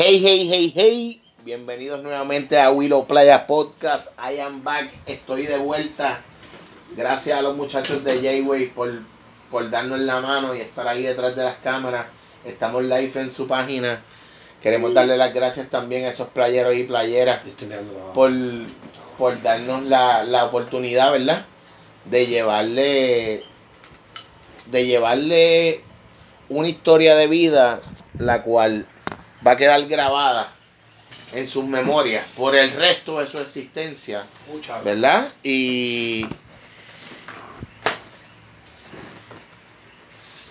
Hey, hey, hey, hey. Bienvenidos nuevamente a Willow Playa Podcast. I am back. Estoy de vuelta. Gracias a los muchachos de J-Way por, por darnos la mano y estar ahí detrás de las cámaras. Estamos live en su página. Queremos darle las gracias también a esos playeros y playeras por, por darnos la, la oportunidad, ¿verdad? De llevarle de llevarle una historia de vida la cual va a quedar grabada en sus memorias por el resto de su existencia, ¿verdad? Y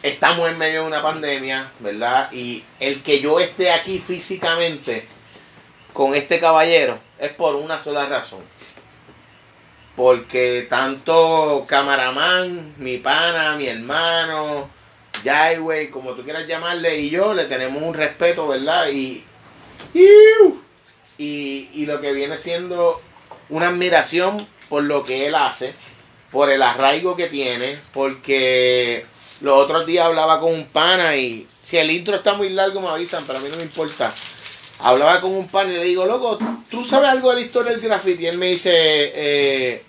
estamos en medio de una pandemia, ¿verdad? Y el que yo esté aquí físicamente con este caballero es por una sola razón. Porque tanto camaraman, mi pana, mi hermano, Jaiwei, como tú quieras llamarle, y yo le tenemos un respeto, ¿verdad? Y, y, y lo que viene siendo una admiración por lo que él hace, por el arraigo que tiene, porque los otros días hablaba con un pana y si el intro está muy largo me avisan, pero a mí no me importa. Hablaba con un pana y le digo, loco, ¿tú sabes algo de la historia del graffiti? Y él me dice, eh,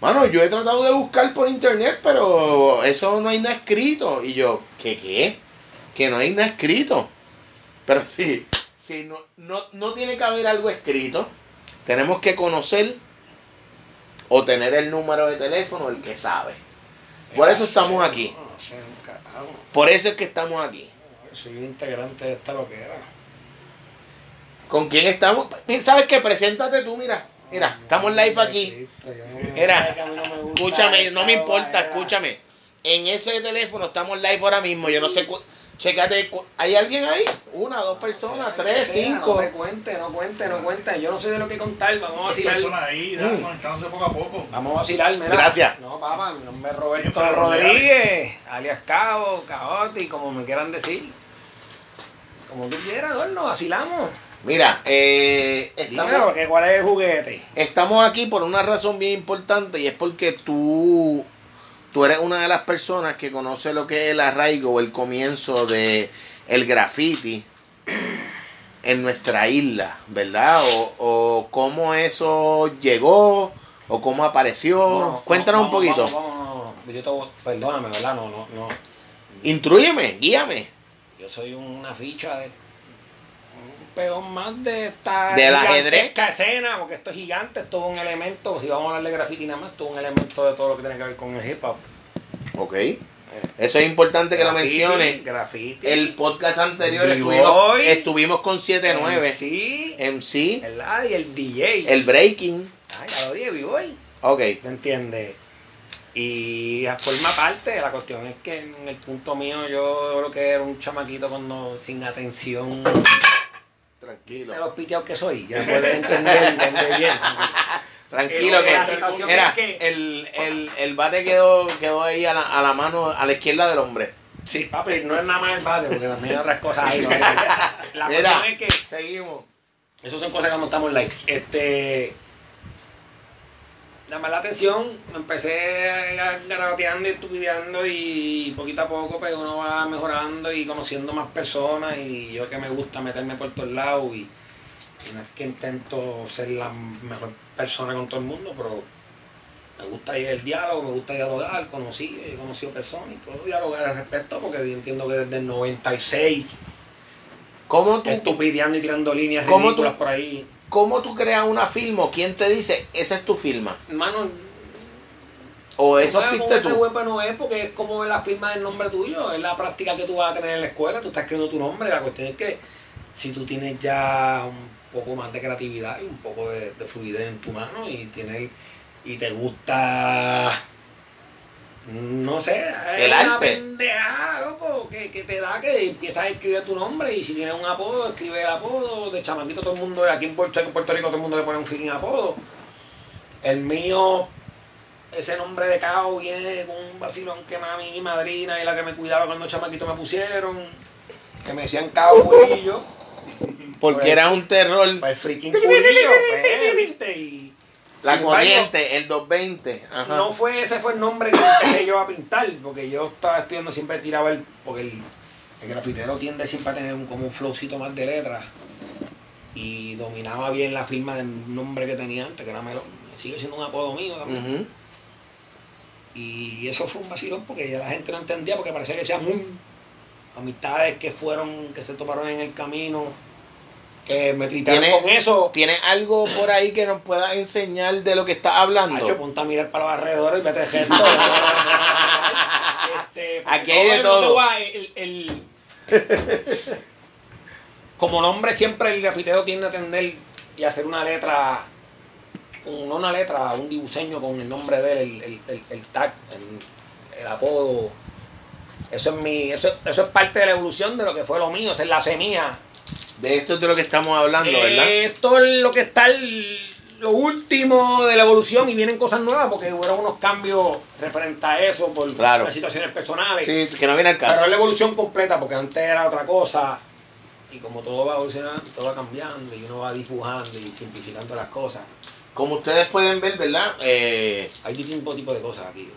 Mano, yo he tratado de buscar por internet, pero eso no hay nada escrito. Y yo, ¿qué qué? Que no hay nada escrito. Pero sí, sí no, no, no tiene que haber algo escrito. Tenemos que conocer o tener el número de teléfono el que sabe. Por eso estamos aquí. Por eso es que estamos aquí. Soy integrante de esta loquera. ¿Con quién estamos? ¿Sabes qué? Preséntate tú, mira. Mira, estamos live aquí. Mira, escúchame, no me importa, escúchame. En ese teléfono estamos live ahora mismo. Yo no sé. Checate, ¿hay alguien ahí? Una, dos personas, tres, cinco. No me cuente, no cuente, no cuente. Yo no sé de lo que contar. Vamos a vacilar. personas ahí, mm. conectándose poco a poco. Vamos a vacilar, mira. Gracias. No, papá, mi nombre es Roberto Rodríguez, alias Cabo, Caoti, como me quieran decir. Como tú quieras, nos vacilamos. Mira, eh, estamos, ¿cuál es el juguete? Estamos aquí por una razón bien importante y es porque tú, tú eres una de las personas que conoce lo que es el arraigo o el comienzo de el graffiti en nuestra isla, ¿verdad? O, o cómo eso llegó o cómo apareció. Cuéntanos un poquito. perdóname, ¿verdad? No, no, no. Intrúyeme, guíame. Yo soy una ficha de peón más de esta ajedrez escena, porque esto es gigante, esto es un elemento, si vamos a hablar de graffiti nada más, esto es un elemento de todo lo que tiene que ver con el hip hop. Ok. Eso es importante que lo menciones. Graffiti. El podcast anterior estuvimos, estuvimos, con 79. MC. MC. El, y el DJ. El breaking. Ah, ya lo dije, B-Boy. Ok. ¿Te entiendes? Y forma parte, la cuestión es que en el punto mío yo creo que era un chamaquito cuando sin atención Tranquilo. De los piteados que soy, ya puedes entender, entender bien. Tranquilo, que, mira, el, el, el, bate quedó, quedó ahí a la, a la mano, a la izquierda del hombre. Sí, papi, no es nada más el bate, porque también hay otras cosas ahí. ¿no? La mira, es que seguimos. Esas son cosas que no estamos en live. Este, llamar la atención, me empecé garabateando y estudiando y poquito a poco pues uno va mejorando y conociendo más personas y yo que me gusta meterme por todos lados y, no es que intento ser la mejor persona con todo el mundo, pero me gusta ir el diálogo, me gusta dialogar, conocí, he conocido personas y puedo dialogar al respecto porque entiendo que desde el 96 ¿Cómo tú, estupideando y tirando líneas ridículas por ahí ¿Cómo tú creas una firma? ¿Quién te dice, esa es tu firma? Hermano, o eso fuiste tú. web no es porque es como la firma del nombre tuyo, es la práctica que tú vas a tener en la escuela, tú estás escribiendo tu nombre, la cuestión es que si tú tienes ya un poco más de creatividad y un poco de, fluidez en tu mano y tienes y te gusta no sé, es el una arte. pendeja, loco, que, que, te da que empiezas a escribir tu nombre y si tienes un apodo, escribe el apodo. De chamaquito todo el mundo, aquí en Puerto, en Puerto Rico todo el mundo le pone un fin apodo. El mío, ese nombre de cao viene con un vacilón que mami mi madrina y la que me cuidaba cuando chamaquito me pusieron, que me decían cao Curillo. Porque era un terror. el freaking Curillo, pues, viste, y la corriente, el 220. No fue, ese fue el nombre que empecé yo a pintar, porque yo estaba estudiando siempre tiraba el. Porque el, grafitero tiende siempre a tener un, como un flowcito más de letras. y dominaba bien la firma del nombre que tenía antes, que era Melón. Sigue siendo un apodo mío también. Y eso fue un vacilón porque ya la gente no entendía porque parecía que decían "Mm". amistades que fueron, que se tomaron en el camino, que me tritaron ¿Tiene- con eso. ¿Tienes algo por ahí que nos pueda enseñar de lo que estás hablando? Hacho, ponte a mirar para los alrededores y vete gesto. Este, Aquí hay de todo. el- el- como nombre siempre el grafitero tiende a tender y hacer una letra, un- no una letra, un dibuceño con el nombre de él, el, tag, el, el apodo. Eso es mi, eso, eso es parte de la evolución de lo que fue lo mío, esa es la semilla. De esto es de lo que estamos hablando, ¿verdad? Esto es lo que está el- lo último de la evolución y vienen cosas nuevas porque hubo unos cambios referentes a eso por Claro. las situaciones personales. Sí, que no viene al Pero caso. es la evolución completa porque antes era otra cosa y como todo va evolucionando, todo va cambiando y uno va dibujando y simplificando las cosas. Como ustedes pueden ver, ¿verdad? Eh, Hay distintos tipos de cosas aquí.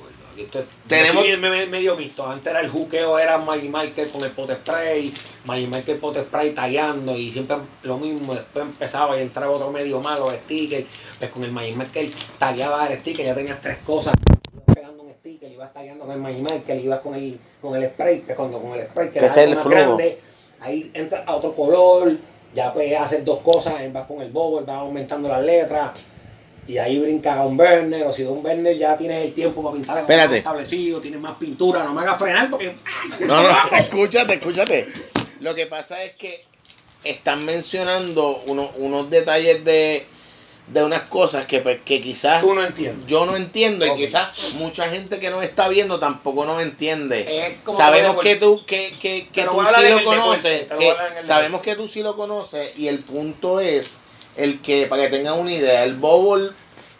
Tenemos- me- me- medio visto. Antes era el juqueo, era Maggie Michael con el pot spray, Maggie Michael pot spray tallando y siempre lo mismo. Después empezaba y entraba otro medio malo, sticker. Pues con el Maggie Michael tallaba el sticker, ya tenías tres cosas. Ibas pegando un sticker, ibas tallando con el Maggie Michael, ibas con el, con el spray, que cuando con el spray que era es el algo más flujo. grande, ahí entra a otro color, ya puedes hacer dos cosas, vas con el bobo, vas aumentando las letras. Y ahí brinca a un burner, o si de un burner ya tienes el tiempo para pintar Espérate. establecido, tienes más pintura, no me hagas frenar porque. no, no, escúchate, escúchate. Lo que pasa es que están mencionando unos, unos detalles de, de unas cosas que, pues, que quizás Tú no entiendes. yo no entiendo y quizás mucha gente que nos está viendo tampoco nos entiende. Es como Sabemos que deporte. tú, que, que, que tú sí lo conoces, que sabemos que tú sí lo conoces y el punto es el que, para que tengan una idea, el Bobble,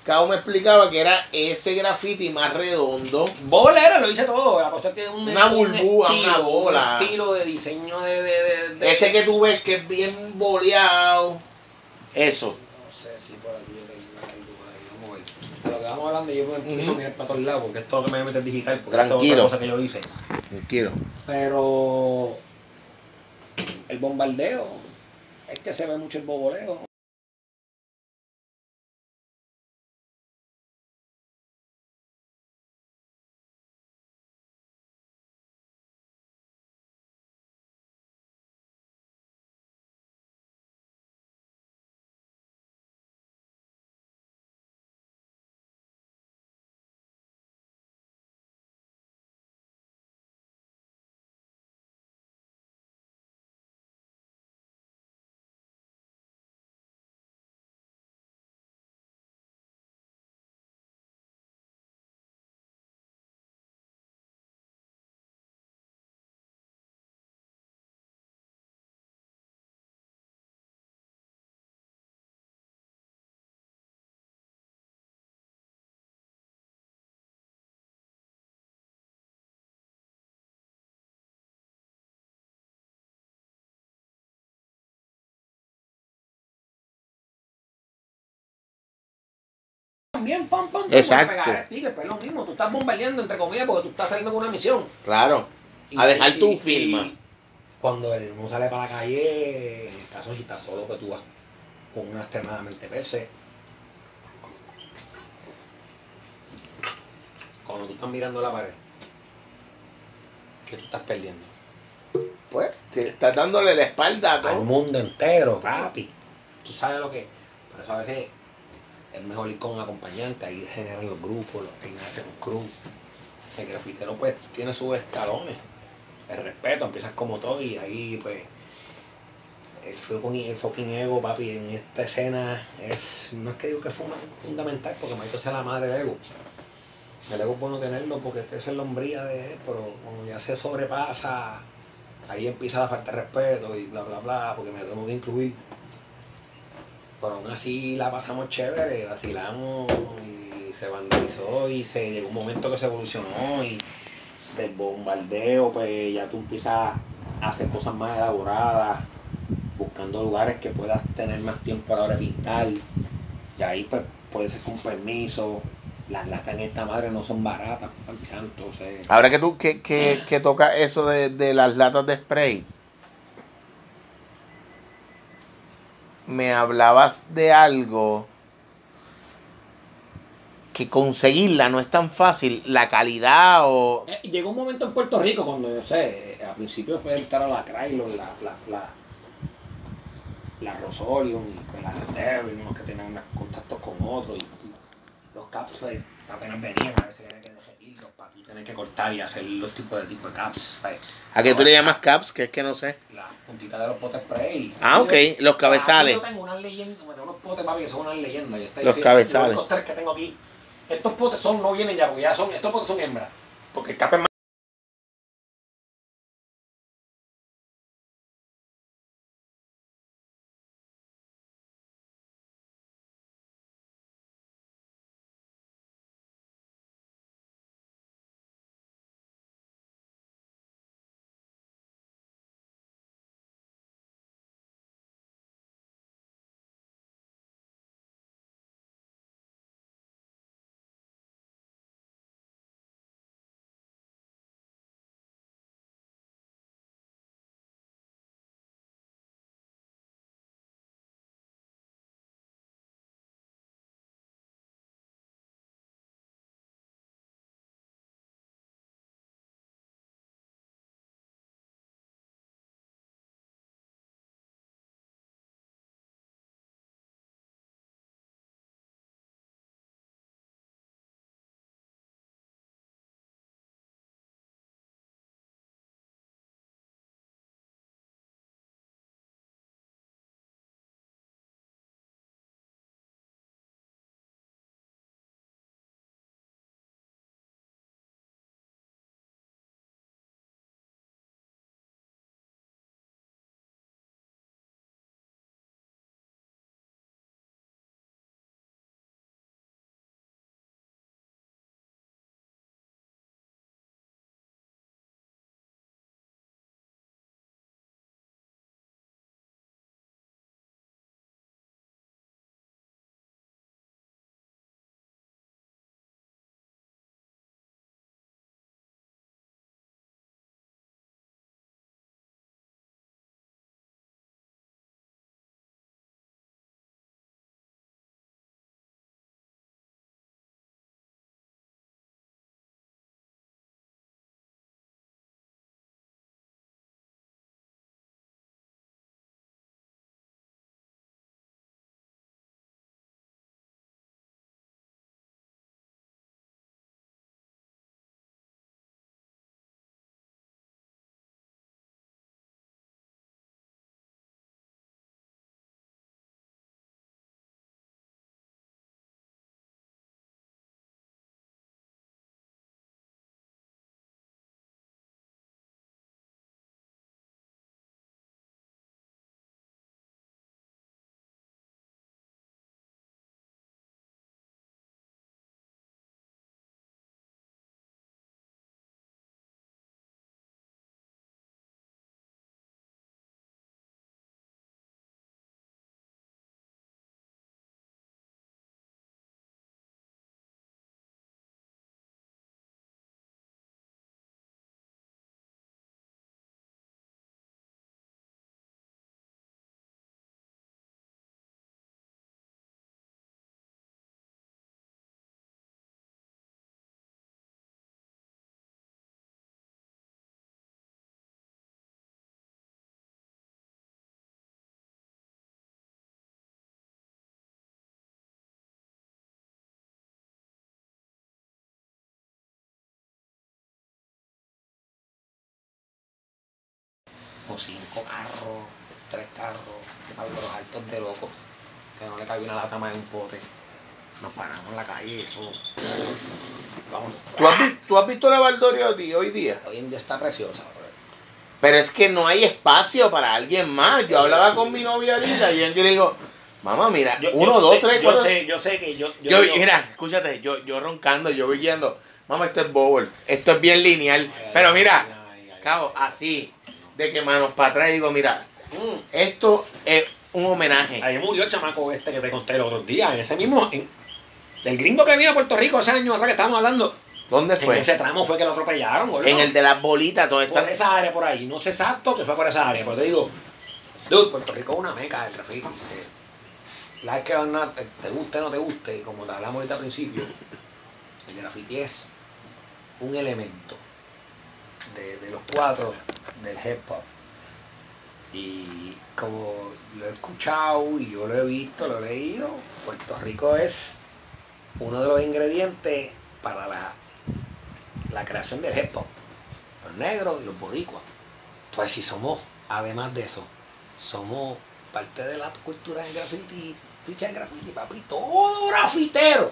Cao me explicaba que era ese graffiti más redondo, Bolera lo hice todo. La cosa es un, Una un burbuja, estilo, una bola. Un estilo de diseño de. de, de- de- ese que tú ves que es bien boleado, eso. No sé si por aquí yo tengo algo por ahí. Vamos a ver. De lo que vamos hablando, yo empiezo Ujú. a mirar para todos lados porque esto es lo que me voy a meter digital. Porque Tranquilo. es otra cosa que yo hice. Tranquilo. Pero el bombardeo, es que se ve mucho el boboleo. También, pam, pam, pam, Exacto. pegar el sticker, pues es lo mismo, tú estás bombardeando entre comillas porque tú estás saliendo con una misión. Claro. A dejar tu firma. Cuando el uno sale para la calle, en el caso si estás solo que tú vas con una extremadamente veces. Cuando tú estás mirando la pared, que tú estás perdiendo. Pues, te estás dándole la espalda a Al todo. mundo entero, papi. Tú sabes lo que. Pero sabes que es mejor ir con acompañante, ahí generan los grupos, los peinajes, los crew. El grafitero pues tiene sus escalones. El respeto, empiezas como todo y ahí pues el fucking, el fucking ego, papi, en esta escena es, no es que digo que es funda- fundamental porque Maito sea la madre del ego. El ego es bueno tenerlo porque esa es la hombría de él, pero cuando ya se sobrepasa, ahí empieza la falta de respeto y bla bla bla, porque me tengo que incluir. Pero aún así la pasamos chévere, vacilamos y se vandalizó y se llegó un momento que se evolucionó y del bombardeo pues ya tú empiezas a hacer cosas más elaboradas, buscando lugares que puedas tener más tiempo a la de pintar. Y ahí pues puede ser con permiso. Las latas en esta madre no son baratas, santo. Ahora que tú que, que, que toca eso de, de las latas de spray, me hablabas de algo que conseguirla no es tan fácil, la calidad o... Eh, llegó un momento en Puerto Rico cuando, yo sé, eh, al principio después de entrar a la Krylon, la, la, la, la Rosolium y con la Devil, unos que tenían contactos con otros y, los caps pues, apenas venían, a veces que derretirlos para tú tener que cortar y hacer los tipos de tipo de caps. ¿A qué tú le llamas caps? Que es que no sé. La puntita de los potes spray. Ah, ok, los cabezales. Yo tengo unas leyendas, me tengo unos potes, papi, que son unas leyendas. Yo estoy- Los cabezales. Los tres que tengo aquí. Estos potes son, no vienen ya, porque ya son, estos potes son hembras. Porque el cap es más. O cinco carros, tres carros, Pablo, los altos de locos, que no le cabía una lata más en un pote. Nos paramos en la calle eso. Vamos. ¿Tú has, tú has visto la Valdoriotti hoy día? Hoy en día está preciosa, bro. Pero es que no hay espacio para alguien más. Yo hablaba con mi novia ahorita y yo le digo, mamá, mira, Yo- uno, yo dos, tres, yo cuatro. sé, yo sé que yo. Yo, mira, escúchate, yo, yo roncando, yo voy guiando. Mamá, esto es bowl, esto es bien lineal. Pero mira, cabo, así, de que manos para atrás digo, mira, Mm. esto es un homenaje. Ahí murió el chamaco este que te conté el otro día, en ese mismo. en- el gringo que vino a Puerto Rico ese año atrás que estábamos hablando. ¿Dónde En fue? ese tramo fue que lo atropellaron, gordo. En el de las bolitas, todo Por está. esa área por ahí. No sé exacto que fue por esa área, pero te digo, Dude, Puerto Rico es una meca del eh. La vez que te guste o no te guste, como te hablamos ahorita al principio, el graffiti es un elemento de, los cuatro del hip hop. Y como lo he escuchado y yo lo he visto, lo he leído, Puerto Rico es uno de los ingredientes para la, la creación del hip hop. Los negros y los boricuas. Pues si somos, además de eso, somos parte de la cultura del graffiti, ficha de graffiti, papi, todo grafitero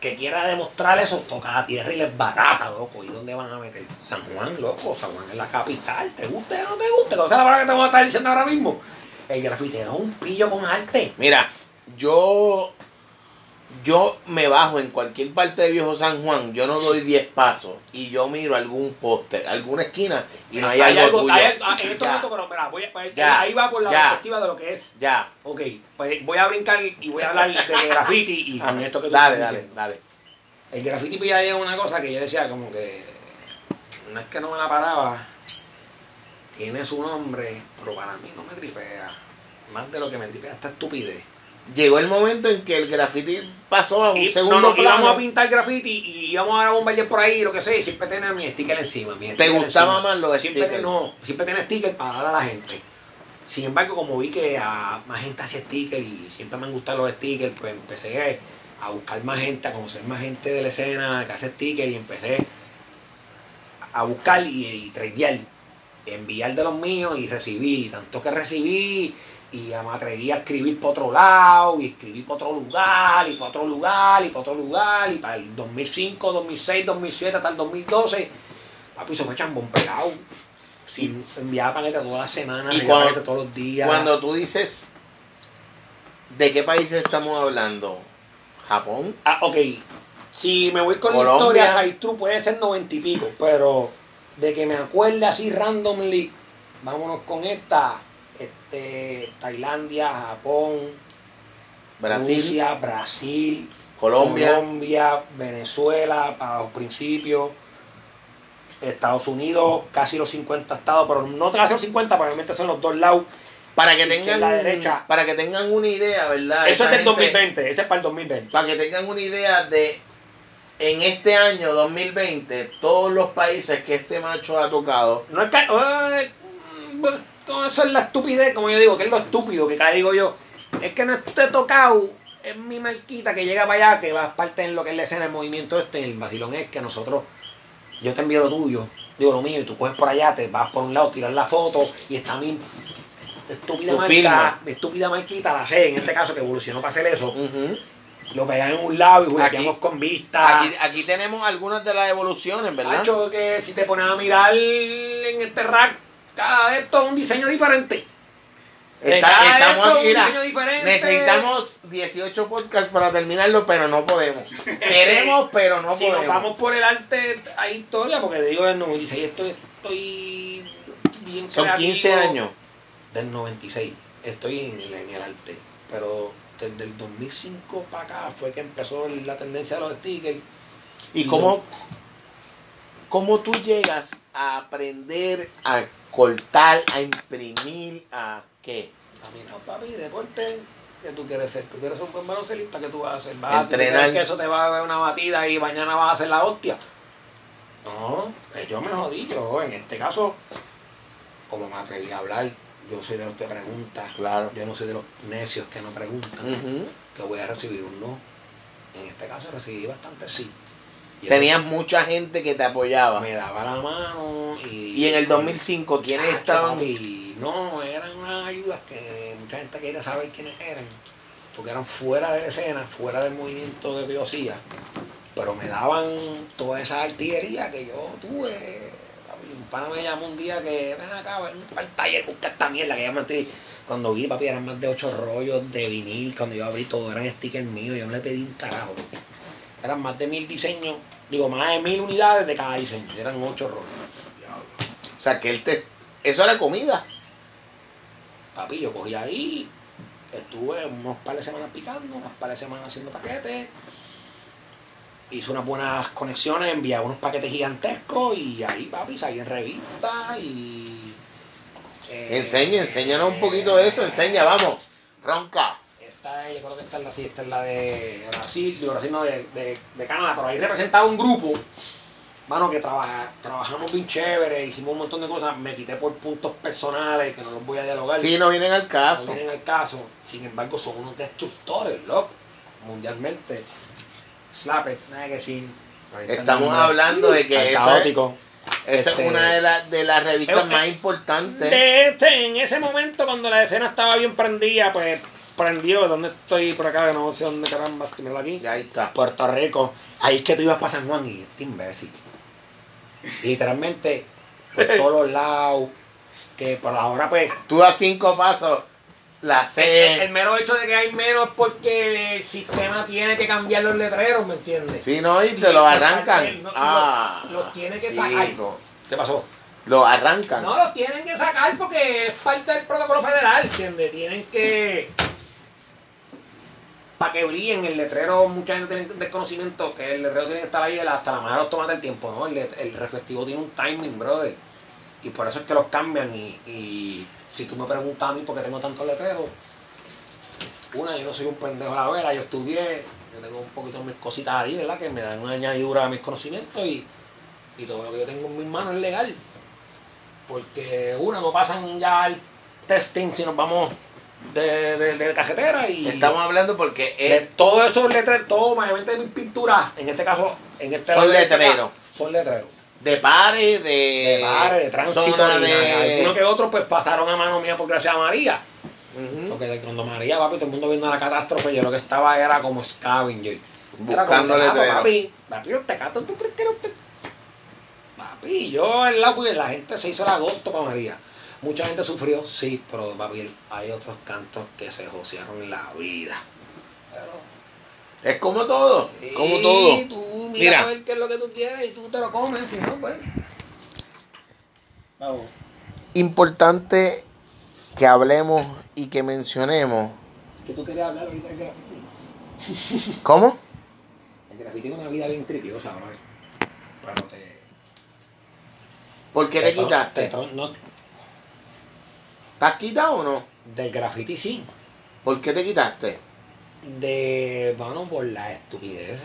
que quiera demostrar eso, toca la tierra y les barata, loco. ¿Y dónde van a meter? San Juan, loco, San Juan es la capital, ¿te guste o no te guste? ¿No es la palabra que te voy a estar diciendo ahora mismo? El grafitero es un pillo con arte. Mira, yo yo me bajo en cualquier parte de Viejo San Juan, yo no doy 10 pasos y yo miro algún poste, alguna esquina y no hay, algo, tuyo. hay algo- ah, en estos Ya, momentos, pero mira, voy a- pues, Ya, ahí va por la ya. perspectiva de lo que es. Ya, Ok, pues voy a brincar y voy a hablar de graffiti y con esto que tú dale, dale, diciendo. dale. El graffiti pues ya es una cosa que yo decía como que no es que no me la paraba, tiene su nombre, pero para mí no me tripea. Más de lo que me tripea esta estupidez. Llegó el momento en que el graffiti pasó a un Y, segundo no, no, plano. íbamos a pintar graffiti y íbamos a bombardear por ahí, lo que sea, y siempre tenía mi sticker encima. Mi ¿Te gustaba encima. más lo de siempre sticker? No, siempre tenía sticker para dar a la gente. Sin embargo, como vi que a más gente hacía sticker y siempre me han gustado los stickers, pues empecé a buscar más gente, a conocer más gente de la escena que hace sticker y empecé a buscar y, y tradear, enviar de los míos y recibir. Y tanto que recibí y ya me atreví a escribir para otro lado y escribí para otro lugar y para otro lugar y para otro lugar y para el 2005, 2006, 2007 hasta el 2012. Papi, se me chambón pegado. Sin enviar paquetes todas las semanas, cuando- paquetes todos los días. Cuando tú dices, ¿de qué países estamos hablando? ¿Japón? Ah, ok. Si me voy con Colombia. la historia, High True puede ser noventa y pico, pero de que me acuerde así randomly, vámonos con esta. Este, Tailandia, Japón, Brasil, Rusia, Brasil, Colombia. Colombia, Venezuela, para los principios. Estados Unidos, casi los 50 estados, pero no hacer los 50, probablemente son los dos lados. Para que tengan derecha. para que tengan una idea, ¿verdad? Eso Esa es del gente- 2020, ese es para el 2020. Para que tengan una idea de en este año 2020 todos los países que este macho ha tocado No es que. eh, no, eso es la estupidez, como yo digo, que es lo estúpido que cada digo yo. Es que no esté tocado. Es mi marquita que llega para allá, que va parte en lo que es la escena, el movimiento este. El vacilón es que nosotros. Yo te envío lo tuyo, digo lo mío, y tú coges por allá, te vas por un lado, tiras la foto, y está mi estúpida Tu marca, firma. mi estúpida marquita, la sé, en este caso que evolucionó para hacer eso, Ujú. lo pegan en un lado y jugueteamos con vista. aquí, aquí tenemos algunas de las evoluciones, ¿verdad? Hacho, que si te pones a mirar en este rack, cada esto es un diseño diferente. Está- estamos esto aquí, un mira, diseño diferente. Necesitamos 18 podcasts para terminarlo, pero no podemos. Queremos, pero no si podemos. nos vamos por el arte, hay historia, porque te digo del 96, estoy, estoy bien Son creativo. 15 años. Del 96, estoy en, en el arte. Pero desde el 2005 para acá fue que empezó la tendencia de los stickers. ¿Y cómo, cómo tú llegas a aprender a cortar, a imprimir, a qué? A mí no, papi, deporte, ¿qué tú quieres ser? ¿Tú quieres ser un buen baloncelista? ¿Qué tú vas a hacer? ¿Vas Entrenar. que eso te va a ver una batida y mañana vas a hacer la hostia? No, pues yo me jodí. Yo, en este caso, como me atreví a hablar, yo soy de los que preguntan. Claro. Yo no soy de los necios que no preguntan. Que voy a recibir un no. En este caso recibí bastante sí. Tenías mucha gente que te apoyaba. me daba la mano y... Y en el 2005, ¿quiénes Chacho, estaban? papi, No, eran unas ayudas que mucha gente quería saber quiénes eran, porque eran fuera de escena, fuera del movimiento de hacía, pero me daban toda esa artillería que yo tuve. papi. Un pana me llamó un día que ven acá, ven para el taller, busca esta mierda que ya me estoy. Cuando vi, papi, eran más de ocho rollos de vinil, cuando yo abrí todo, eran stickers míos, yo no le pedí un carajo. Eran más de mil diseños, digo, más de mil unidades de cada diseño, eran ocho rollos. O sea, que él te... Eso era comida. Papi, yo cogí ahí, estuve unos par de semanas picando, unos par de semanas haciendo paquetes, hice unas buenas conexiones, enviaba unos paquetes gigantescos y ahí, papi, salí en revista y Eh, Enseña, enséñanos un poquito de eso, enseña, vamos. Ronca. Esta es, yo creo que esta es la, sí, es la de Brasil, de Brasil no, de, de, de Canadá, pero ahí representaba un grupo, mano, que trabaja, trabajamos bien chévere, hicimos un montón de cosas, me quité por puntos personales que no los voy a dialogar. Sí, no vienen al no caso. vienen al caso, sin embargo son unos destructores, loco, mundialmente. Slap it, ahí está el Estamos hablando de que eso es, esa Este- es una de, las de las revistas Eh, más importantes. De este, en ese momento, cuando la escena estaba bien prendida, pues prendió. ¿Dónde estoy por acá? Que no sé dónde caramba, míralo aquí. Ya ahí está. Puerto Rico. Ahí es que tú ibas para San Juan y este imbécil. Literalmente, por todos los lados. Que por ahora, pues. Tú das cinco pasos, la El, C. el mero hecho de que hay menos es porque el sistema tiene que cambiar los letreros, ¿me entiendes? Sí, no, y te lo arrancan. No, Ah, lo- los tiene que sí, sacar. ¿Qué pasó? Lo arrancan. No, los tienen que sacar porque es parte del protocolo federal, ¿entiendes? Tienen que... Para que brillen el letrero, mucha gente tiene desconocimiento que el letrero tiene que estar ahí hasta la manera toma del tiempo, ¿no? El reflectivo tiene un timing, brother. Y por eso es que los cambian y, y si tú me preguntas a mí por qué tengo tantos letreros, una, yo no soy un pendejo a la vela, yo estudié, yo tengo un poquito de mis cositas ahí, ¿verdad? Que me dan una añadidura a mis conocimientos y, y todo lo que yo tengo en mis manos es legal. Porque una, no pasan ya el testing si nos vamos de, de, de cajetera y Estamos hablando porque de es, todo eso es letrero, todo mayormente mis pinturas, en este caso, en este Son este letreros. son letreros. de pares, de, De bares, de tránsito, de... algunos que otros pues pasaron a mano mía por gracias a María. Ujú. Porque de cuando María, papi, todo el mundo viendo la catástrofe, yo lo que estaba era como scavenger. Buscando letreros. Papi, papi, los tecatos, ¿tú crees que los te- Papi, yo en la, pues, la gente se hizo el agosto para María. Mucha gente sufrió, sí, pero papi, hay otros cantos que se josearon en la vida. Pero, Es como todo, como todo. Tú Mira. mira a ver qué es lo que tú quieres y tú te lo comes, si no, pues. Vamos. Importante que hablemos y que mencionemos. ¿Qué tú querías hablar ahorita del graffiti? ¿Cómo? El graffiti es una vida bien tripiosa, bro. Cuando te. ¿Por qué te tron- quitaste? te no, ¿Estás quitado o no? del graffiti sí. ¿Por qué te quitaste? De. Bueno, por las estupideces.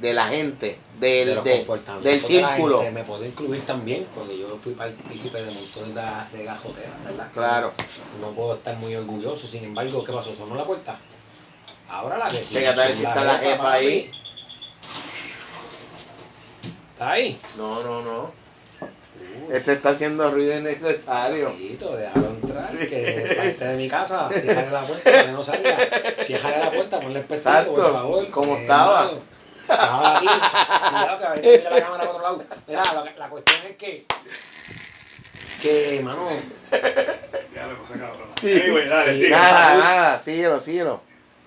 De la gente, de del, de- del de círculo. gente. Me puedo incluir también, porque yo fui partícipe de montones de, de gajoteras, ¿verdad? Claro. No puedo estar muy orgulloso, sin embargo, ¿qué pasó? ¿Sonó la puerta? Ahora la que Fíjate a ver si está la jefa ahí. ¿Está ahí? No, no, no. Uy. Este está haciendo ruido innecesario. Déjalo entrar, que es parte de mi casa. Cierrale la puerta, que no salga. Cierrale la puerta, ponle el pestillo, por favor. como que, estaba. hermano, Ahora aquí, cuidado que a veces la cámara para otro lado. Mira, la, la cuestión es que, que, mano, Ya le pasa cabrón. Sí. Anyway, dale, sigue. Nada, nada, síguelo, síguelo.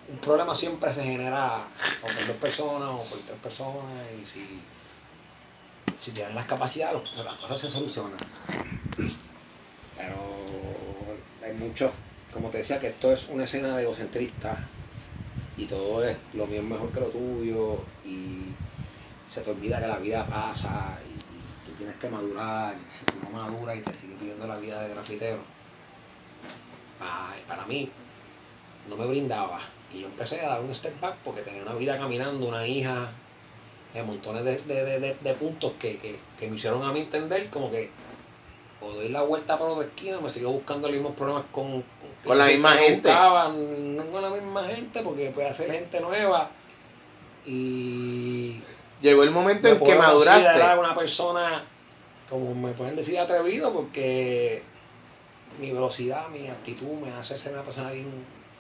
un problema siempre se genera o por dos personas o por tres personas y si, si tienen las capacidades, las cosas se solucionan. Pero hay mucho, como te decía, que esto es una escena de egocentrista y todo es lo mío es mejor que lo tuyo y se te olvida que la vida pasa y, tú tienes que madurar. y Si tú no maduras y te sigues viviendo la vida de grafitero, pa- para mí no me brindaba. Y yo empecé a dar un step back porque tenía una vida caminando, una hija, montones de- de- de- de puntos que, que- que me hicieron a mí entender como que doy la vuelta para otra esquina, me sigo buscando los mismos problemas con, Con la misma gente. buscaban, no con la misma gente, porque puede hacer gente nueva. Y Llegó el momento me en que maduraste. una persona, como me pueden decir, atrevido, porque mi velocidad, mi actitud me hace ser una persona bien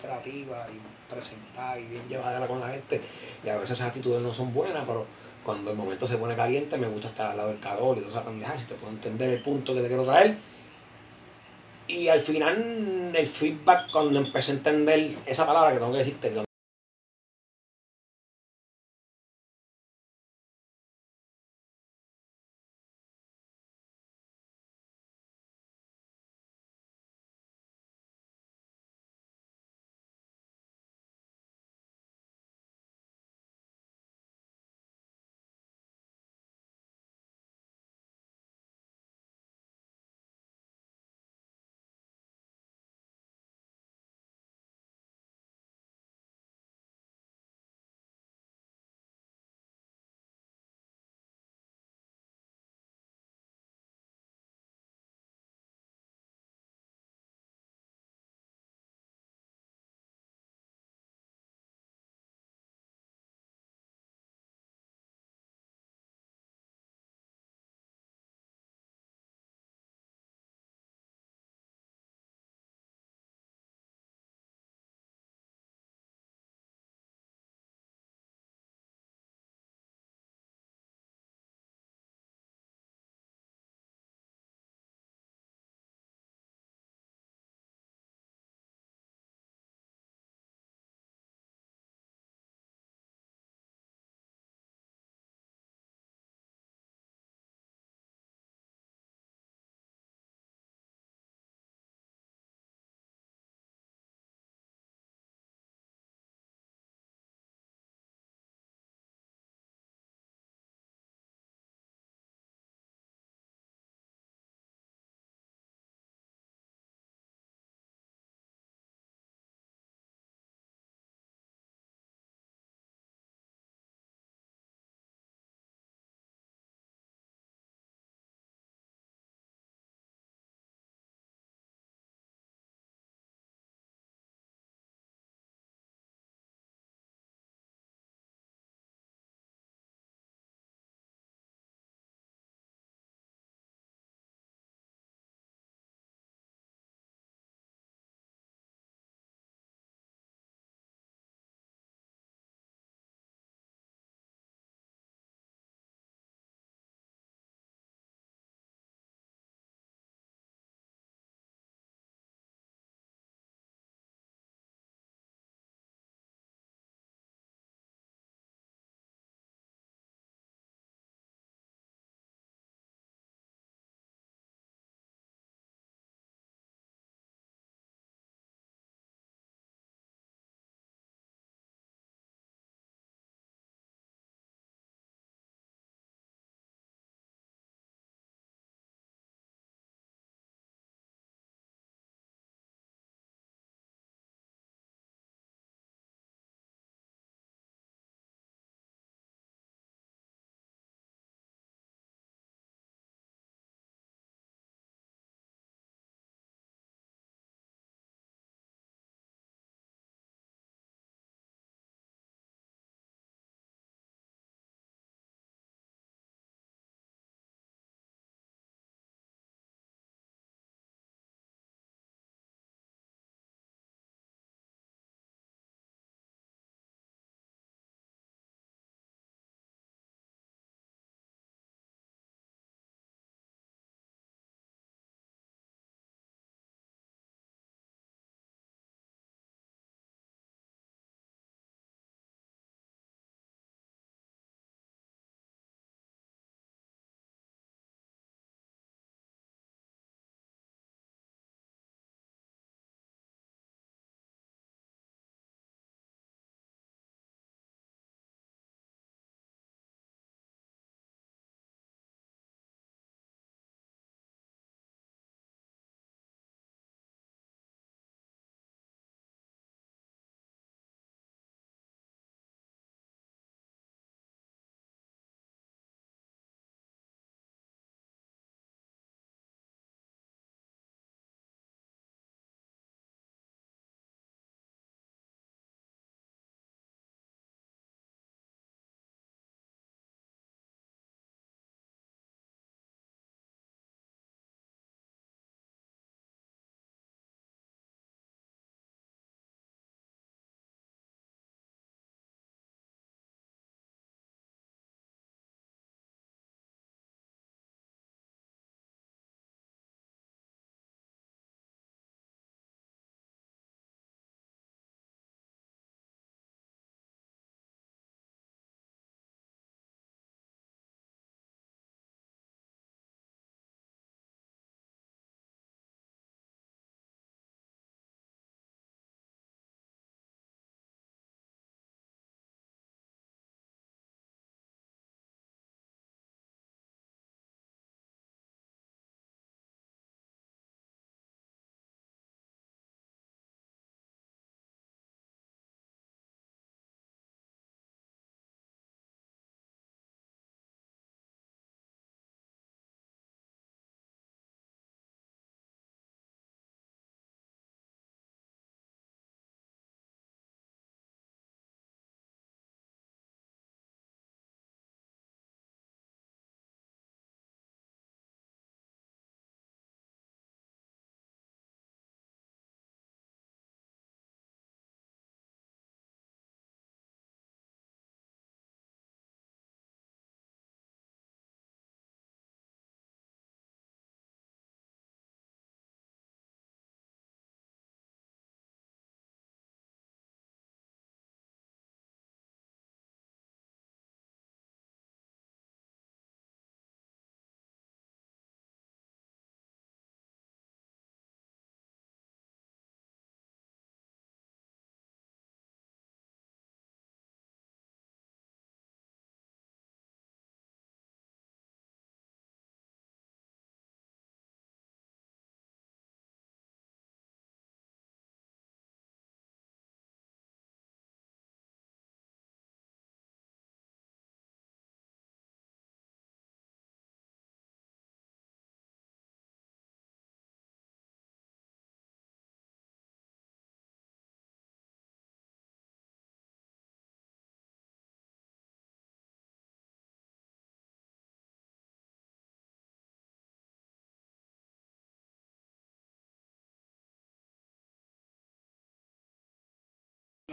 creativa y presentada y bien llevadera con la gente. Y a veces esas actitudes no son buenas, pero cuando el momento se pone caliente me gusta estar al lado del calor y toda esa pendeja, si te puedo entender el punto que te quiero traer. Y al final, el feedback, cuando empecé a entender esa palabra que tengo que decirte,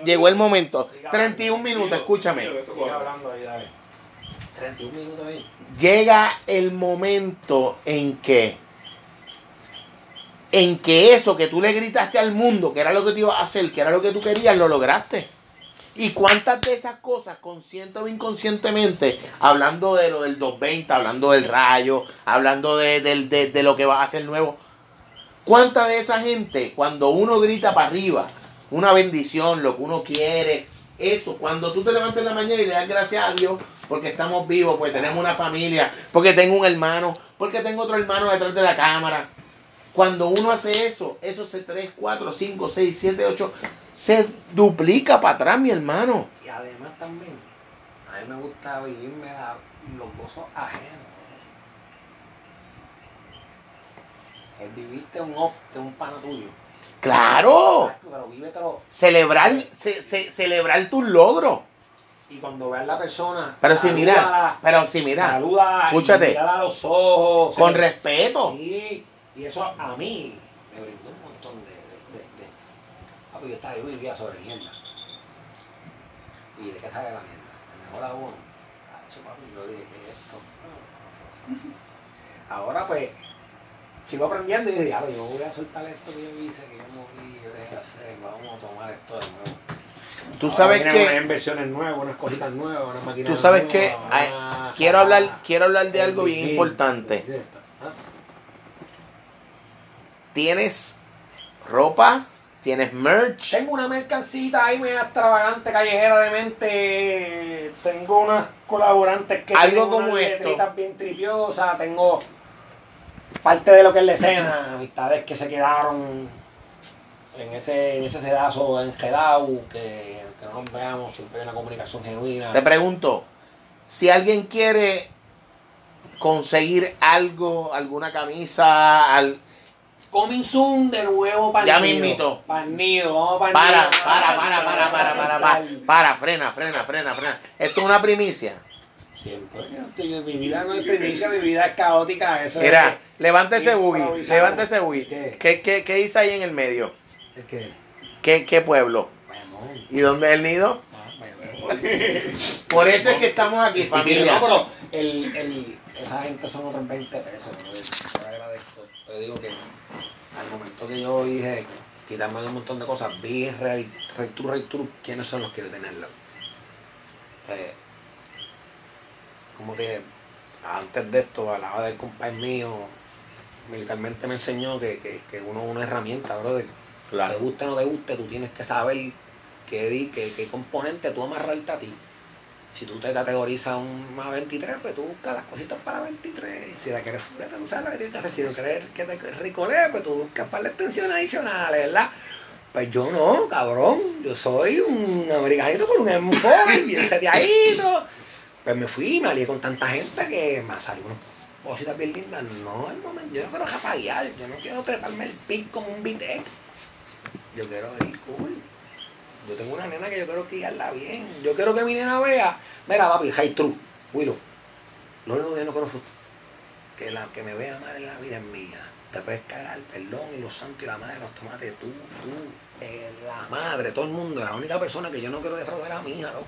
llegó el momento. 31 minutos, escúchame. Sigue hablando ahí, dale. 31 minutos ahí. Llega el momento en que en que eso que tú le gritaste al mundo, que era lo que te ibas a hacer, que era lo que tú querías, lo lograste. ¿Y cuántas de esas cosas, consciente o inconscientemente, hablando de lo del 220, hablando del rayo, hablando de, del- de- de lo que va a hacer nuevo, cuánta de esa gente, cuando uno grita para arriba, una bendición, lo que uno quiere, eso, cuando tú te levantas en la mañana y le das gracias a Dios, porque estamos vivos, porque tenemos una familia, porque tengo un hermano, porque tengo otro hermano detrás de la cámara. Cuando uno hace eso, esos 3, 4, 5, 6, 7, 8, se duplica para atrás, mi hermano. Y además también, a mí me gusta vivirme la- los gozos ajenos. El vivirte un de un pana tuyo. Claro, Pero vívetelo. celebrar, ce- ce- celebrar tus logros. Y cuando veas la persona. Pero si mira, pero si mira, saluda escúchate. y mírala a los ojos. con respeto. Sí, y eso a mí me brindó un montón de. de, de, de- Ah, pues yo estaba yo vivía sobre mierda. ¿Y de qué sale la mierda? El mejor abono. Cacho, papi, yo dije, ¿qué es esto? Ahora pues, sigo aprendiendo y dije, "Ah, yo voy a soltar esto que yo hice, que yo moví, yo dejé de hacer, vamos a tomar esto de nuevo. Tú Ahora sabes vienen unas que, inversiones nuevas, unas cositas nuevas, unas máquinas tú sabes que, nuevas, ay, unas- quiero hablar, quiero hablar de algo bien importante. ¿Ah? Tienes ropa, tienes merch. Tengo una mercancita ahí media extravagante, callejera de mente. Tengo unas colaborantes que Algo como unas esto. bien tripiosas. Tengo parte de lo que es la escena, amistades que se quedaron en ese, en ese sedazo enjedado, que, que no nos veamos, siempre hay una comunicación genuina. Te pregunto, si alguien quiere conseguir algo, alguna camisa, al, Coming soon de nuevo para Ya mismito. Para vamos para para, para, para, para, para, para, para, frena, frena, frena, frena. Esto es una primicia. Siempre. Mi vida no es primicia, mi vida es caótica. Eso Mira, es levántese buggy, improvisado. levántese buggy. ¿Qué? ¿Qué, qué, qué dice ahí en el medio? ¿Es que, ¿Qué, qué pueblo? ¿Y dónde es el nido? Ah. Por eso es que estamos aquí, familia. No, pero el, el, esa gente son otros 20 pesos. ¿no? Te digo que al momento que yo dije quitarme de un montón de cosas, vi en Real True, quiénes son los que deben tenerlo. Eh, como que antes de esto, hablaba del compadre mío, militarmente me enseñó que, que, que uno es una herramienta, brother. Te guste o no te guste, tú tienes que saber qué, di- qué, qué componente tú amarrarte a ti. Si tú te categorizas una 23, pues tú buscas las cositas para la 23. Y si la quieres fuleta, tú sabes lo que tienes que hacer. Si no quieres que te ricolee, pues tú buscas para las extensiones adicionales, ¿verdad? Pues yo no, cabrón. Yo soy un americanito con un M4, bien seteadito. Pues me fui y me alié con tanta gente que me salió unas cositas bien lindas. No, el momento, yo no quiero jafaguear, yo no quiero treparme el pic como un bitec. Yo quiero ir cool. Yo tengo una nena que yo quiero criarla bien. Yo quiero que mi nena vea. Mira, papi, high true, Willow. Lo único que yo no conozco que la que me vea más en la vida es mía. Te puedes cagar, perdón, y los santos y la madre, los tomates, tú, tú, eh, la madre, todo el mundo. La única persona que yo no quiero defraudar es a mi hija, loco.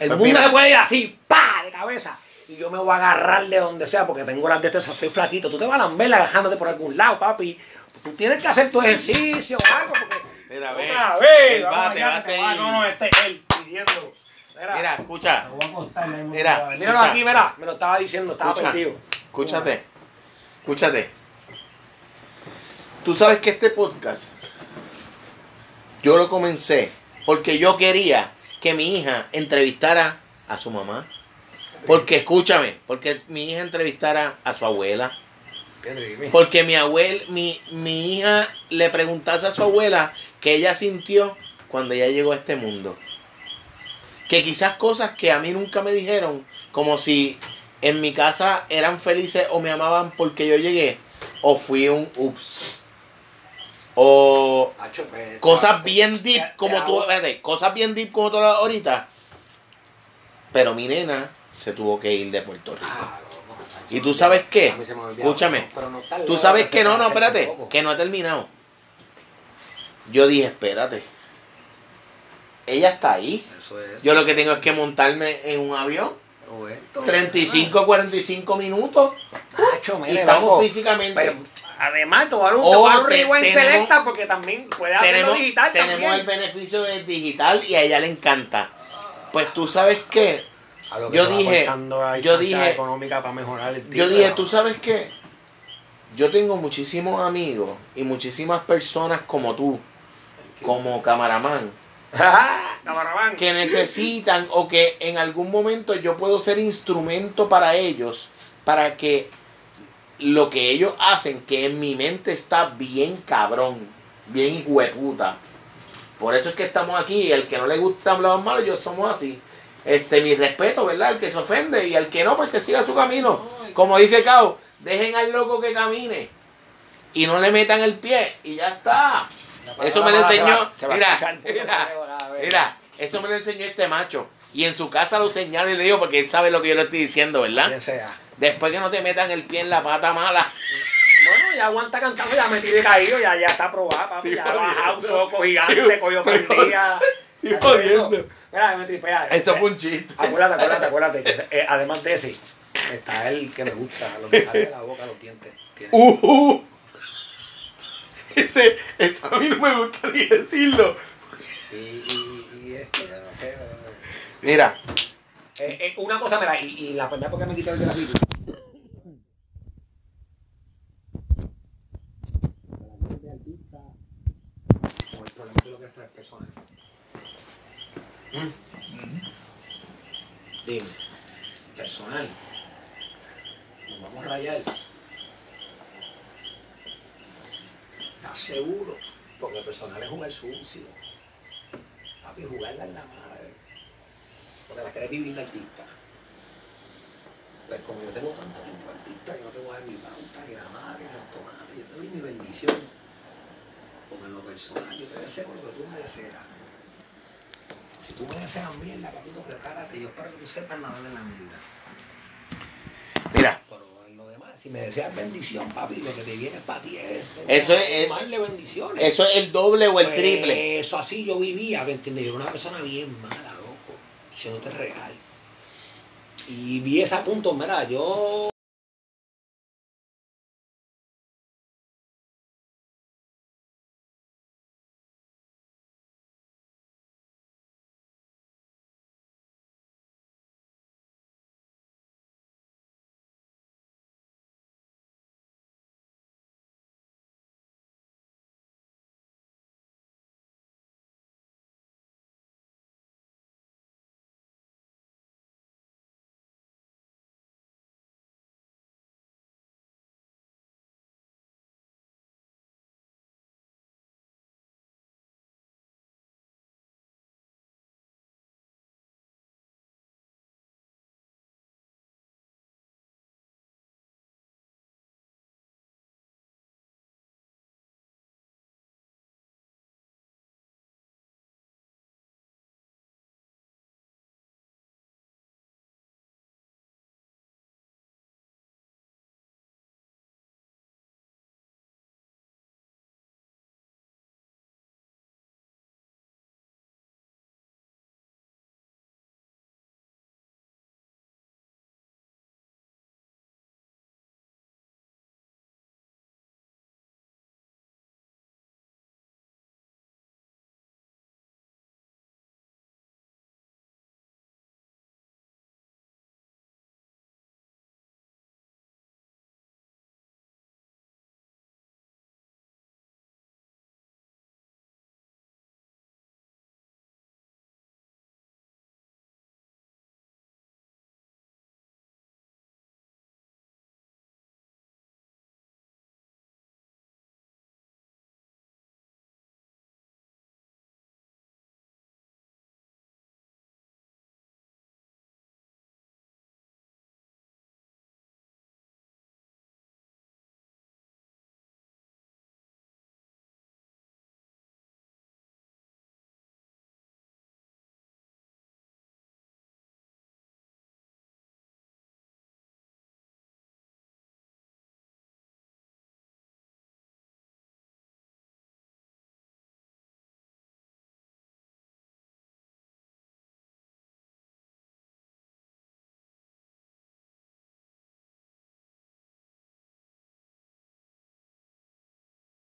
El Pues mundo mira. se puede ir así, pa, de cabeza. Y yo me voy a agarrar de donde sea porque tengo las destrezas, soy flaquito. Tú te vas a lamber agajándote por algún lado, papi. Tú tienes que hacer tu ejercicio o algo porque Mira, ve. otra vez, Él vamos va, te a te va, seguir. No, no, este él pidiendo. Mira, Mira, escucha, me voy a Mira. Míralo escucha. aquí, mira. Me lo estaba diciendo, estaba Escucha. perdido. escúchate, escúchate. Tú sabes que este podcast yo lo comencé porque yo quería que mi hija entrevistara a su mamá. Porque escúchame, porque mi hija entrevistara a su abuela. Porque mi abuela, mi, mi hija le preguntase a su abuela que ella sintió cuando ella llegó a este mundo. Que quizás cosas que a mí nunca me dijeron, como si en mi casa eran felices o me amaban porque yo llegué, o fui un ups. O Hacho, pues, cosas bien deep te como tú, espérate, cosas bien deep como tú hablas ahorita. Pero mi nena se tuvo que ir de Puerto Rico. Ah, no, no, ¿Y tú sabes qué? Escúchame. no Tú sabes que no, no, espérate, que no ha terminado. Yo dije, espérate. ella está ahí. Eso es. Yo lo que tengo es que montarme en un avión, O esto, 35, 45 minutos, Nacho, y estamos loco, físicamente. pero, además, te voy a dar un, O te a un rewind tenemos- selecta porque también puede hacerlo tenemos, digital tenemos también. el beneficio del digital y a ella le encanta. Pues tú sabes qué, A lo que yo dije- yo dije- económica para mejorar el yo dije, tú sabes qué, yo tengo muchísimos amigos y muchísimas personas como tú, como camaraman, Camaraman. que necesitan o que en algún momento yo puedo ser instrumento para ellos, para que lo que ellos hacen, que en mi mente está bien cabrón, bien hueputa. Por eso es que estamos aquí, el que no le gusta hablar mal, yo somos así. Este, mi respeto, ¿verdad? El que se ofende y el que no, pues que siga su camino. Como dice Cao, dejen al loco que camine y no le metan el pie y ya está. Eso me lo enseñó. Mira, mira, Mira, eso me lo enseñó este macho. Y en su casa lo señala y le digo porque él sabe lo que yo le estoy diciendo, ¿verdad? Después que no te metan el pie en la pata mala. Bueno, ya aguanta cantando, ya me tiré caído, ya, ya está aprobada, papi. Ya ha bajado soco gigante, estoy prendida. estoy jodiendo. Mira, me tripea. Eso fue un chiste. Acuérdate, acuérdate, acuérdate. que, eh, además de ese, está el que me gusta, lo que sale de la boca, los dientes. Tiene- Uh, uh. Ese, eso a mí no me gusta ni decirlo. Y, y, y es que ya no sé. Mira, eh, eh, una cosa, mira, y, y la pendeja porque me quité el de la Biblia. El de lo que. Dime, personal. Nos vamos a rayar. ¿Estás seguro? Porque personal es jugar sucio. Papi, jugarla en la madre. Porque la querés vivir de artista. Pues como yo tengo tanto tiempo artista, yo no te voy a dar mi pauta, ni la madre, ni los tomates, yo te doy mi bendición. Porque en lo personal yo te deseo lo que tú me deseas. Si tú me deseas mierda, papito, prepárate. Yo espero que tú sepas nadar en la mierda. mira, Pero en lo demás, si me deseas bendición, papi, lo que te viene es para ti es. Eso es- Darle bendiciones. eso es el doble o el Pues, triple. Eso así yo vivía, ¿me entiendes? Yo era una persona bien mala, loco. Siéndote real. Y vi ese punto, mira, yo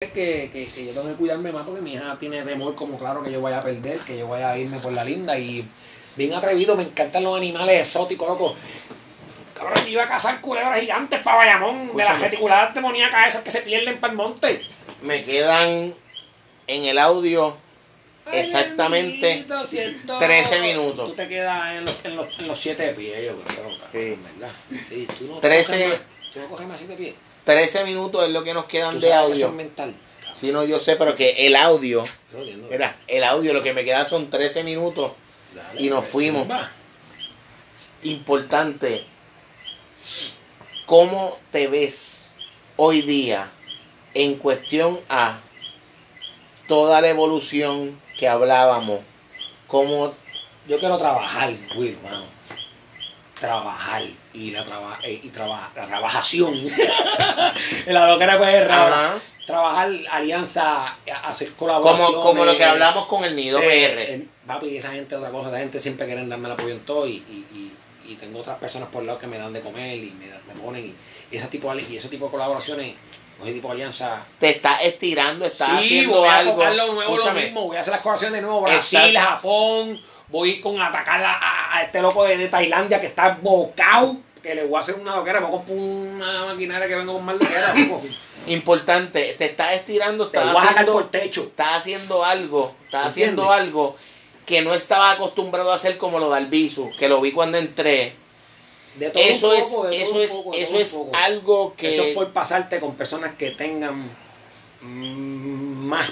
que, que, que yo tengo que cuidarme más porque mi hija tiene temor como claro que yo vaya a perder, que yo vaya a irme por la linda y bien atrevido, me encantan los animales exóticos, loco. Cabrón, yo iba a cazar culebras gigantes para Bayamón, de las reticuladas demoníacas esas que se pierden para el monte. Me quedan en el audio Ay, Exactamente bendito, siento. 13 minutos. Tú te quedas en los, en los, en los siete de pie, yo creo, cabrón, Sí. ¿verdad? Sí, tú no 13. coges más- Tú no coges más siete pies. 13 minutos es lo que nos Tú quedan de que eso audio. es mental. Si no, yo sé, pero que el audio, mira, el audio lo que me queda son 13 minutos. Dale, y nos pues, fuimos. Importante, ¿cómo te ves hoy día en cuestión a toda la evolución que hablábamos? ¿Cómo Yo quiero trabajar, Will, mano. Trabajar. Y la, traba, eh, y traba, la trabajación. en la loquera ahora. Ajá. Trabajar alianza, a- hacer colaboración. como, como lo que hablamos con el Nido PR. Papi, esa gente otra cosa. Esa gente siempre quieren darme el apoyo en todo. Y, y, y, tengo otras personas por el lado que me dan de comer y me, me ponen. Y, ese tipo de, y ese tipo de colaboraciones, ese tipo de alianza. Te estás estirando, estás sí, haciendo voy a algo. lo nuevo, lo Escúchame, mismo. Voy a hacer las colaboraciones de nuevo. Brasil, Estás- Japón. Voy con a atacar a, a- a este loco de, de Tailandia que está bocado. Que le voy a hacer una loquera. Voy a comprar una maquinaria que vengo con más loquera. Importante, te estás estirando, Te estás sacar haciendo, por techo. estás haciendo algo, estás haciendo ¿Entiendes? algo que no estaba acostumbrado a hacer como lo de Albizu, que lo vi cuando entré. De todo Eso un es, poco, de todo eso un es, poco, eso es algo Eso es que por pasarte con personas que tengan mm, más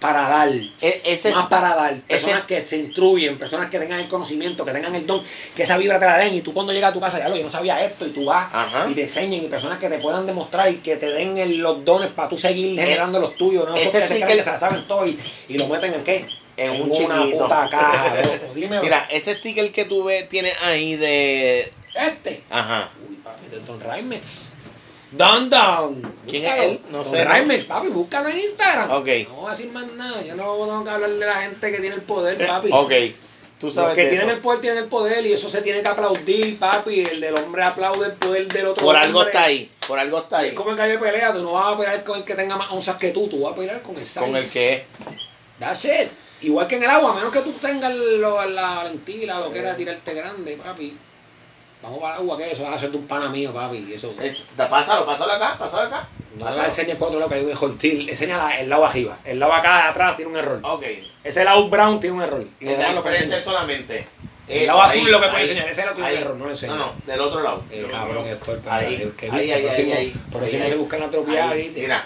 para dar. e- ese, más para dar. Personas ese- que se instruyen, personas que tengan el conocimiento, que tengan el don, que esa vibra te la den. Y tú cuando llegas a tu casa, ya lo, yo no sabía esto, y tú vas Ajá. y te enseñen, y personas que te puedan demostrar y que te den el- los dones para tú seguir generando los tuyos. No ese que que se la saben todo y, y lo meten en qué? en un una chiquito. puta caja. Dime, Mira, ese sticker que tú ves, tienes ahí de. este. Ajá. Uy, papi, de Don Rimex. Don Don. ¿Quién es él? No sé, ¿no? Rimex, papi, búscalo en Instagram. Ok. No voy a decir más nada. Yo no tengo que hablarle a la gente que tiene el poder, papi. Ok. Tú Los sabes que de tienen eso. el poder tienen el poder y eso se tiene que aplaudir, papi. El del hombre aplaude el poder del otro Por hombre. algo está ahí. Por algo está Es ahí. como el gallo de pelea, tú no vas a pelear con el que tenga más onzas que tú, tú vas a pelear con el size. Con el que es. That's it. Igual que en el agua, a menos que tú tengas lo- la valentía, lo que era tirarte grande, papi. Vamos para el agua, que eso va a ser de un pana mío, papi. Y eso. es pásalo, pásalo acá, pásalo acá. Vas a enseñar por otro lado que hay un error. Til- Enseña la- el lado arriba. El lado acá de atrás tiene un error. Ok. Ese lado brown tiene un error. Y El puedes frente solamente. El lado azul ahí, es lo que puede ahí, enseñar. Ese lado tiene ahí. un error, no lo enseña. No, no, del otro lado. Eh, cabrón, que estoy Ahí, que ahí, ahí, ahí, ahí. Por eso se buscan la tropia, Ahí, ¿viste? Mira,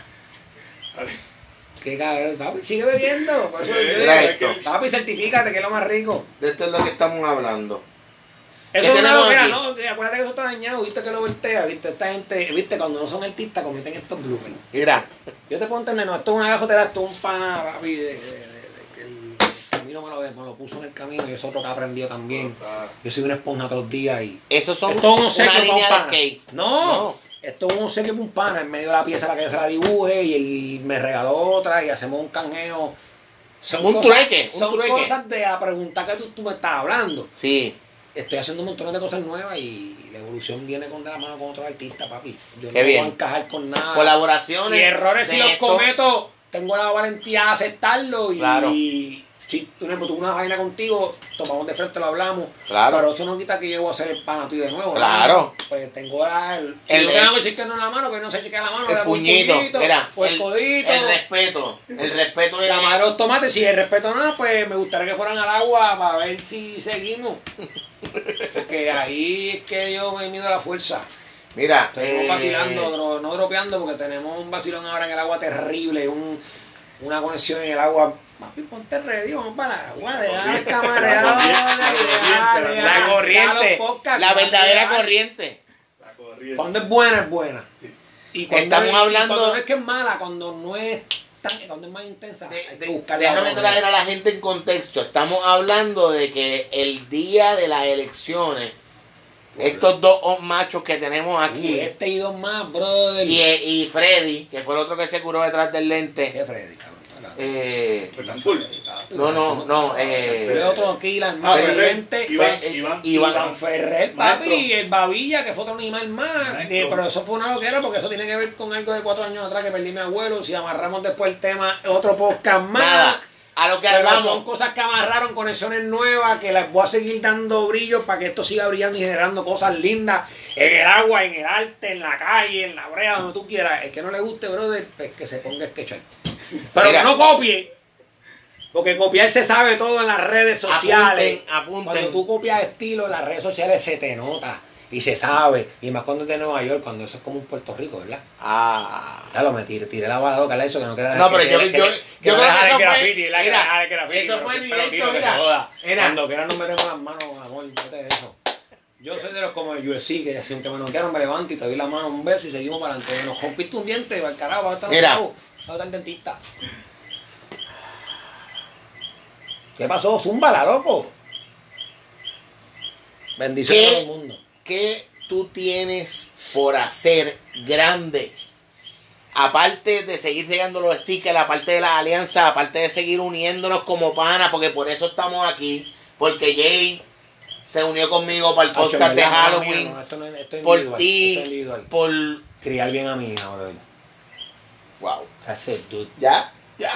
Qué cabrón, papi, sigue bebiendo. Por eso yo Mira digo, esto. papi, certifícate que es lo más rico. de esto es lo que estamos hablando. Eso es una loquera, no, que acuérdate que eso está dañado, viste que lo voltea, viste, esta gente, viste, cuando no son artistas cometen estos bloopers. Mira, Yo te puedo entender, no, esto es una gajotera, esto es un pana, papi, de, de- de- de que el camino me lo, me lo puso en el camino y es otro que aprendió también. Yo soy una esponja todos los días y... esos son Esto es un una para un línea de. No, No. esto es un obsequio para un pana en medio de la pieza para que yo se la dibuje y él me regaló otra y hacemos un canjeo. Son Un trueque, un son trueque. cosas de a preguntar que tú, tú me estás hablando. Sí, Estoy haciendo un montón de cosas nuevas y la evolución viene con de la mano con otros artistas, papi. Yo Qué no bien. a encajar con nada. colaboraciones. Y errores si los esto. cometo, tengo la valentía de aceptarlo y Claro. Si por ejemplo una vaina contigo, tomamos de frente, lo hablamos. Claro. Pero eso no quita que yo voy a ser el pana tuyo de nuevo. ¿no? Claro. Pues tengo la, el, si El- yo tengo que no en la mano, que no se chequea la mano, El puñito, mira, o el, el- codito. El respeto. El respeto es. de los tomates, si el respeto nada, pues me gustaría que fueran al agua para ver si seguimos. Porque ahí es que yo me mido a la fuerza. Mira, Seguimos eh, vacilando, no dropeando, porque tenemos un vacilón ahora en el agua terrible, un, una conexión en el agua. Papi, ponte ready, vamos para el agua, deja el camareado, La corriente, La La verdadera corriente. La corriente. Cuando es buena, es buena. Sí. Y cuando Estamos es- hablando- Cuando no es que es mala, cuando no es tan, cuando es más intensa, De- hay que déjame traer a la gente en contexto. Estamos hablando de que el día de las elecciones, estos dos machos que tenemos aquí, Este y dos más, brother. y, y Freddy, que fue el otro que se curó detrás del lente, ¿Qué Freddy, cabrón? Eh, no, no, no. Eh, otro killer Ah, más Ferrer. evidente. Iván, fue- Iván. Iván. Iván Ferrer, papi, y el Babilla, que fue otro animal más. Eh, pero eso fue una loquera porque eso tiene que ver con algo de cuatro años atrás que perdí mi abuelo. Si amarramos después el tema, otro podcast más. nada. A lo que Pero son hablamos. cosas que amarraron, conexiones nuevas, que las voy a seguir dando brillo para que esto siga brillando y generando cosas lindas en el agua, en el arte, en la calle, en la brea, donde tú quieras. El que no le guste, brother, pues que se ponga a sketchar. Pero Mira. que no copie. Porque copiar se sabe todo en las redes sociales. Apunten, apunten. Cuando tú copias estilo en las redes sociales se te nota y se sabe. Y más cuando es de Nueva York, cuando eso es como un Puerto Rico, ¿verdad? Ah. Ya lo me tiré, tiré la bala loca, eso que no queda No, pero que- yo, que- yo, que- yo creo que eso fue. graffiti, la Mira, graffiti, eso fue directo, mira. Cuando quieran nos metemos las manos, amor, vete de eso. Yo soy de los como el UFC, que si aunque me noquearon me levanto y te doy la mano, un beso y seguimos para adelante. Nos rompiste un diente, va al carajo, va a estar Mira. Estar el dentista. ¿Qué pasó? Zúmbala, loco. Bendiciones ¿Qué? a todo el mundo. ¿Qué tú tienes por hacer grande? Aparte de seguir llegando los stickers, aparte de la alianza, aparte de seguir uniéndonos como pana, porque por eso estamos aquí. Porque Jay se unió conmigo para el podcast de Halloween. mía, no, esto no es- esto es por ti, por. Criar bien a mi hija. Wow. That's it, dude. Ya, ya.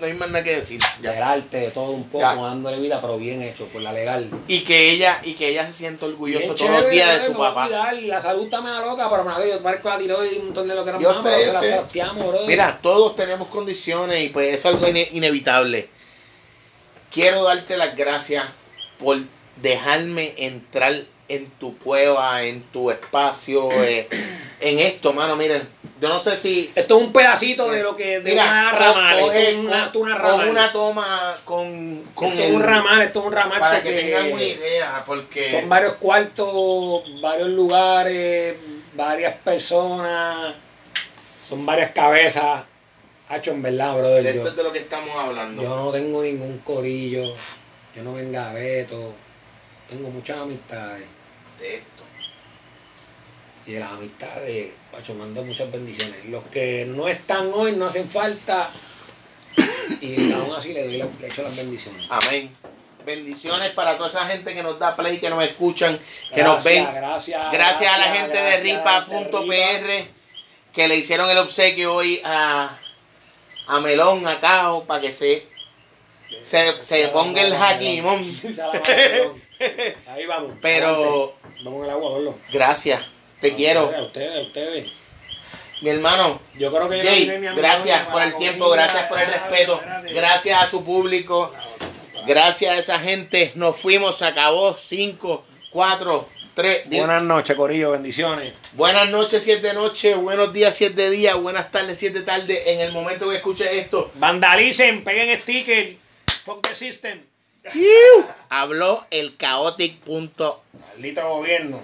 No hay más nada que decir. Ya. Del arte, de todo un poco, Ya. dándole vida, pero bien hecho, por la legal. Y que ella, y que ella se sienta orgullosa todos los días de su papá. cuidar, La salud está medio loca, pero me yo parezco la tiró y un montón de lo que nos Yo sé, sé. Mira, todos tenemos condiciones y pues es algo ine- inevitable. Quiero darte las gracias por dejarme entrar en tu cueva, en tu espacio, eh, en esto, mano. Miren, yo no sé si Esto es un pedacito de lo que, de Mira, una ramal, esto es una, con- una ramal. una toma con, con esto es el- un ramal, esto es un ramal para que tengan una idea, porque son varios cuartos, varios lugares, varias personas, son varias cabezas. Hacho, en verdad, brother, de yo- esto es de lo que estamos hablando. Yo no tengo ningún corillo, yo no venga Beto, tengo muchas amistades. De esto. Y de las amistades, Pacho, mando muchas bendiciones. Los que no están hoy no hacen falta. Y aún así le doy la- le echo las bendiciones. Amén. Bendiciones para toda esa gente que nos da play, que nos escuchan, que nos ven. Gracias, Gracias a la gente de ripa.pr que le hicieron el obsequio hoy a, a Melón, a Cao, para que se, se, se ponga el jaquimón. Ahí vamos. Pero. Vamos en el agua, gracias, te quiero. A ustedes, a ustedes. Mi hermano, Yo creo que yo Jay, no a mi gracias por el tiempo, gracias por el respeto, gracias a su público, gracias a esa gente. Nos fuimos, se acabó 5, 4, 3. Buenas noches, Corillo, bendiciones. Buenas noches, 7 de noche, buenos días, 7 de día, buenas tardes, 7 de tarde. En el momento que escuches esto, Vandalicen, peguen sticker. Fuck the system. habló el chaotic.pr. Maldito gobierno.